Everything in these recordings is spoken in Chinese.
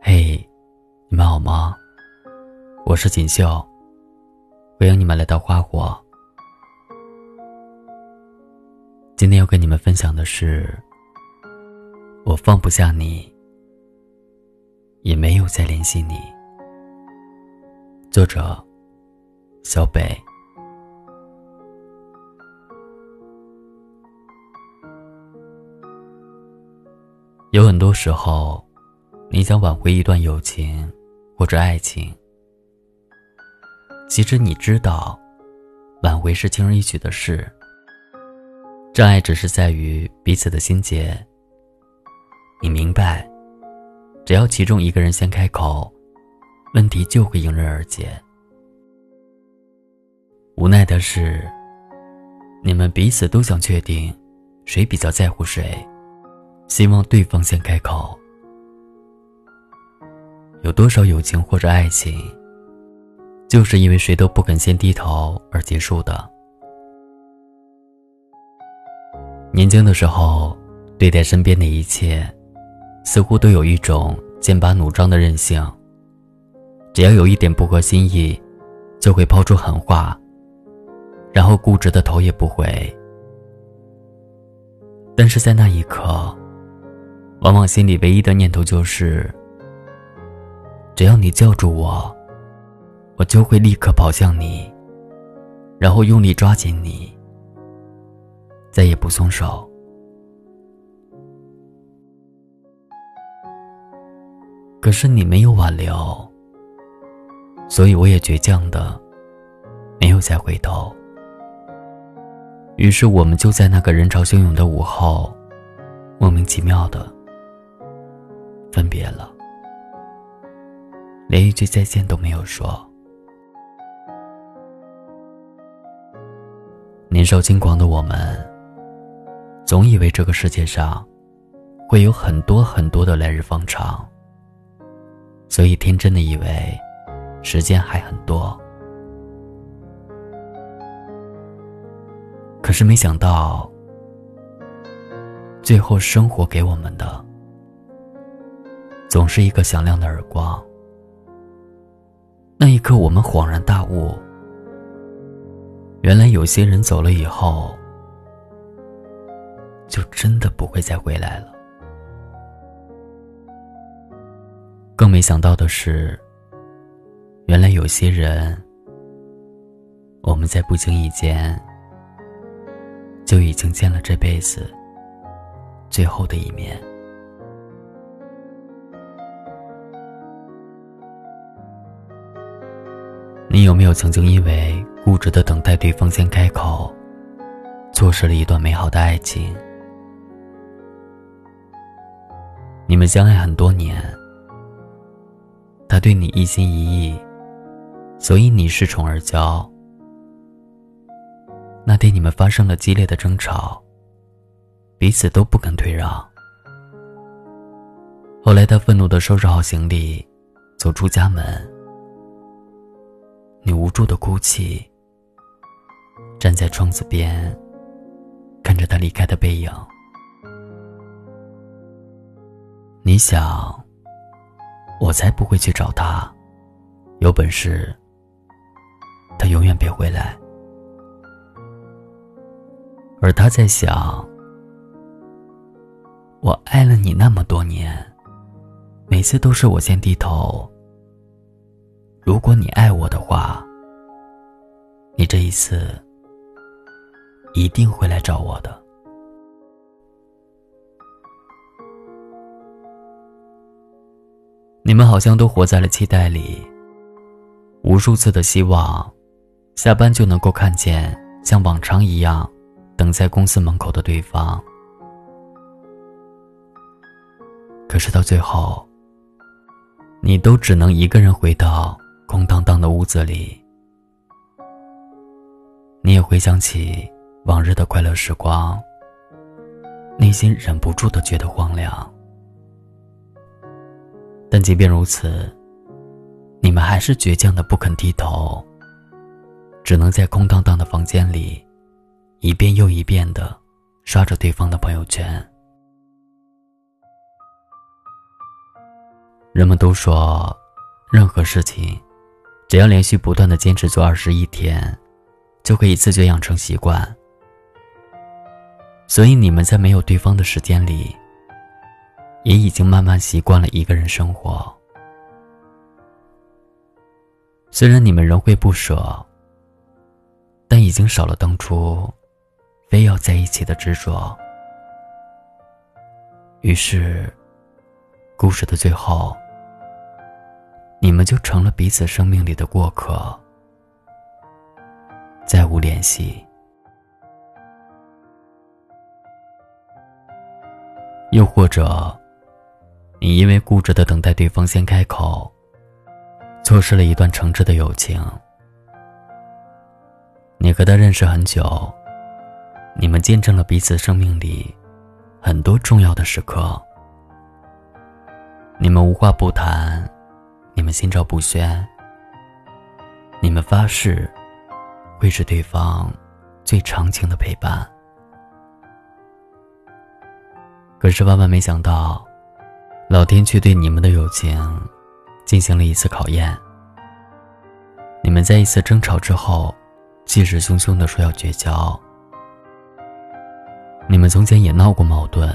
嘿，你们好吗？我是锦绣，欢迎你们来到花火。今天要跟你们分享的是，我放不下你，也没有再联系你。作者：小北。有很多时候，你想挽回一段友情或者爱情，其实你知道，挽回是轻而易举的事。障碍只是在于彼此的心结。你明白，只要其中一个人先开口，问题就会迎刃而解。无奈的是，你们彼此都想确定，谁比较在乎谁。希望对方先开口。有多少友情或者爱情，就是因为谁都不肯先低头而结束的？年轻的时候，对待身边的一切，似乎都有一种剑拔弩张的任性。只要有一点不合心意，就会抛出狠话，然后固执的头也不回。但是在那一刻。往往心里唯一的念头就是：只要你叫住我，我就会立刻跑向你，然后用力抓紧你，再也不松手。可是你没有挽留，所以我也倔强的没有再回头。于是我们就在那个人潮汹涌的午后，莫名其妙的。分别了，连一句再见都没有说。年少轻狂的我们，总以为这个世界上会有很多很多的来日方长，所以天真的以为时间还很多。可是没想到，最后生活给我们的。总是一个响亮的耳光。那一刻，我们恍然大悟，原来有些人走了以后，就真的不会再回来了。更没想到的是，原来有些人，我们在不经意间，就已经见了这辈子最后的一面。你有没有曾经因为固执的等待对方先开口，错失了一段美好的爱情？你们相爱很多年，他对你一心一意，所以你恃宠而骄。那天你们发生了激烈的争吵，彼此都不肯退让。后来他愤怒的收拾好行李，走出家门。你无助的哭泣，站在窗子边，看着他离开的背影。你想，我才不会去找他，有本事，他永远别回来。而他在想，我爱了你那么多年，每次都是我先低头。如果你爱我的话，你这一次一定会来找我的。你们好像都活在了期待里，无数次的希望，下班就能够看见像往常一样等在公司门口的对方。可是到最后，你都只能一个人回到。空荡荡的屋子里，你也回想起往日的快乐时光，内心忍不住的觉得荒凉。但即便如此，你们还是倔强的不肯低头，只能在空荡荡的房间里，一遍又一遍的刷着对方的朋友圈。人们都说，任何事情，只要连续不断的坚持做二十一天，就可以自觉养成习惯。所以你们在没有对方的时间里，也已经慢慢习惯了一个人生活。虽然你们仍会不舍，但已经少了当初非要在一起的执着。于是，故事的最后。你们就成了彼此生命里的过客，再无联系。又或者，你因为固执的等待对方先开口，错失了一段诚挚的友情。你和他认识很久，你们见证了彼此生命里很多重要的时刻，你们无话不谈。你们心照不宣，你们发誓会是对方最长情的陪伴。可是万万没想到，老天却对你们的友情进行了一次考验。你们在一次争吵之后，气势汹汹的说要绝交。你们从前也闹过矛盾，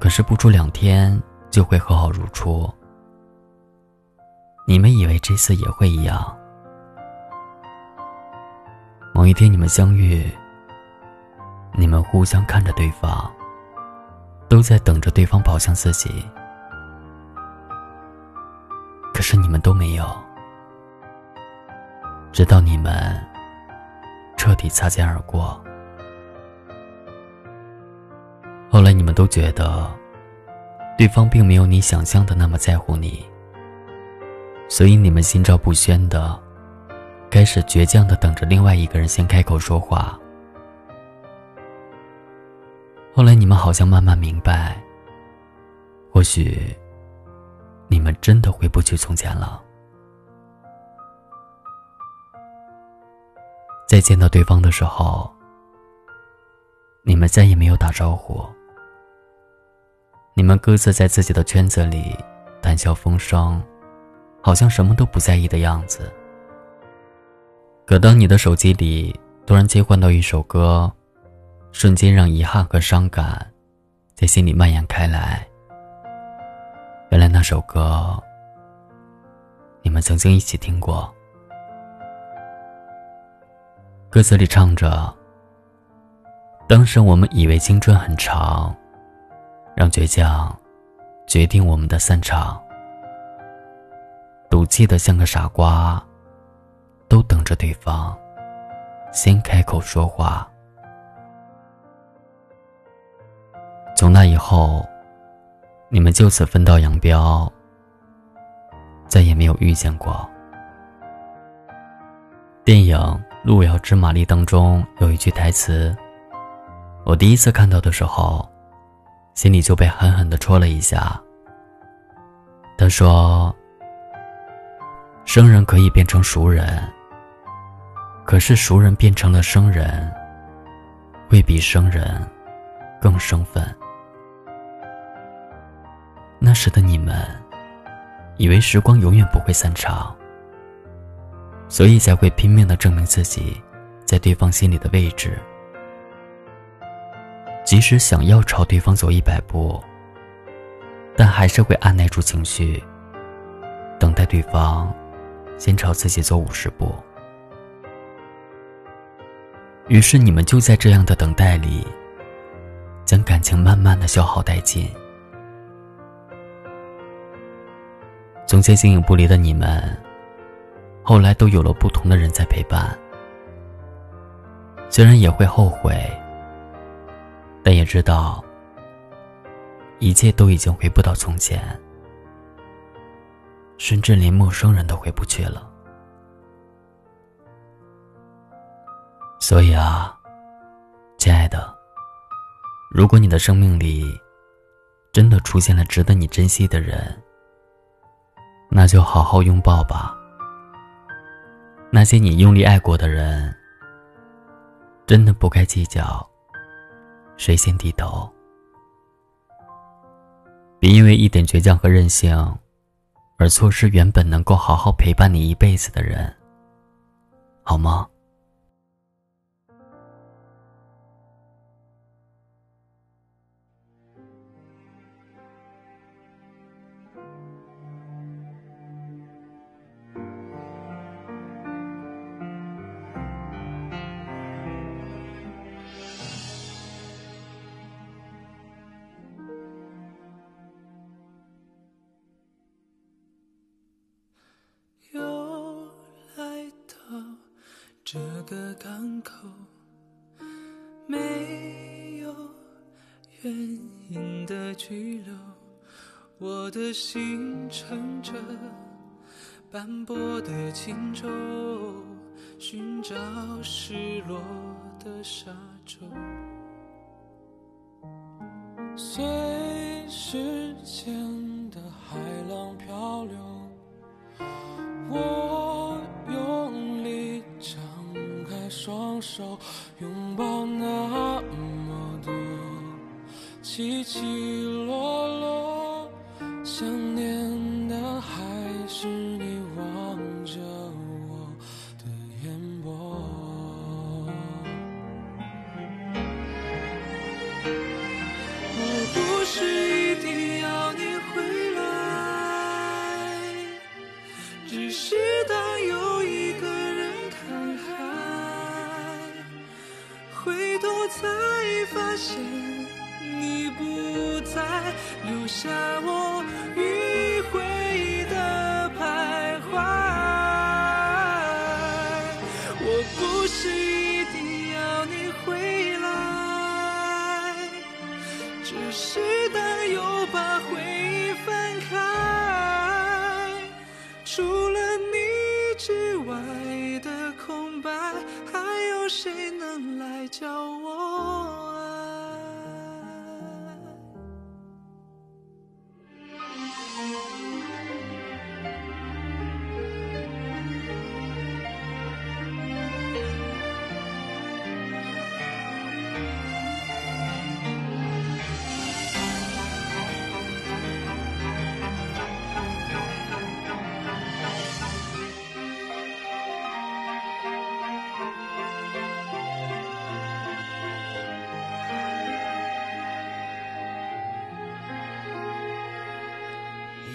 可是不出两天就会和好如初。你们以为这次也会一样？某一天你们相遇，你们互相看着对方，都在等着对方跑向自己，可是你们都没有。直到你们彻底擦肩而过，后来你们都觉得，对方并没有你想象的那么在乎你。所以你们心照不宣的，开始倔强的等着另外一个人先开口说话。后来你们好像慢慢明白，或许你们真的回不去从前了。在见到对方的时候，你们再也没有打招呼。你们各自在自己的圈子里谈笑风生。好像什么都不在意的样子。可当你的手机里突然切换到一首歌，瞬间让遗憾和伤感在心里蔓延开来。原来那首歌，你们曾经一起听过。歌词里唱着：“当时我们以为青春很长，让倔强决定我们的散场。”赌气的像个傻瓜，都等着对方先开口说话。从那以后，你们就此分道扬镳，再也没有遇见过。电影《路遥知马力》当中有一句台词，我第一次看到的时候，心里就被狠狠的戳了一下。他说。生人可以变成熟人，可是熟人变成了生人，会比生人更生分。那时的你们，以为时光永远不会散场，所以才会拼命的证明自己在对方心里的位置。即使想要朝对方走一百步，但还是会按耐住情绪，等待对方。先朝自己走五十步，于是你们就在这样的等待里，将感情慢慢的消耗殆尽。从前形影不离的你们，后来都有了不同的人在陪伴。虽然也会后悔，但也知道，一切都已经回不到从前。甚至连陌生人都回不去了。所以啊，亲爱的，如果你的生命里真的出现了值得你珍惜的人，那就好好拥抱吧。那些你用力爱过的人，真的不该计较谁先低头。别因为一点倔强和任性，而错失原本能够好好陪伴你一辈子的人，好吗？这个港口没有原因的拘留，我的心乘着斑驳的轻舟，寻找失落的沙洲，随时间起起落我不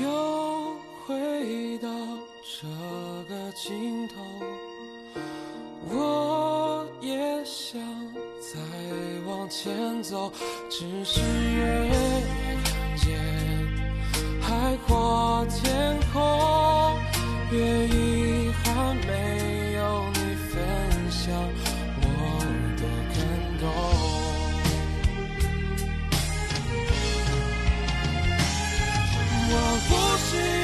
又回到这个尽头，我也想再往前走，只是越看见海阔天空，是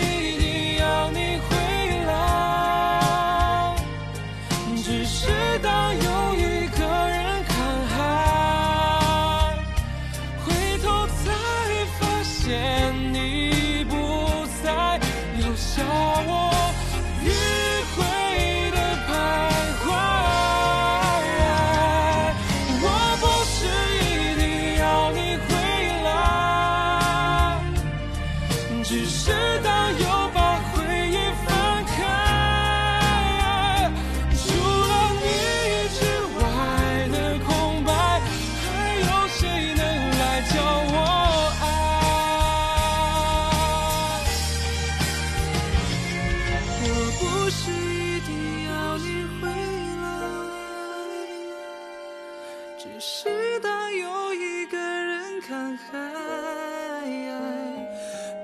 直到有一个人看海，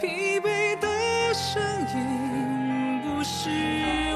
疲惫的身影不是。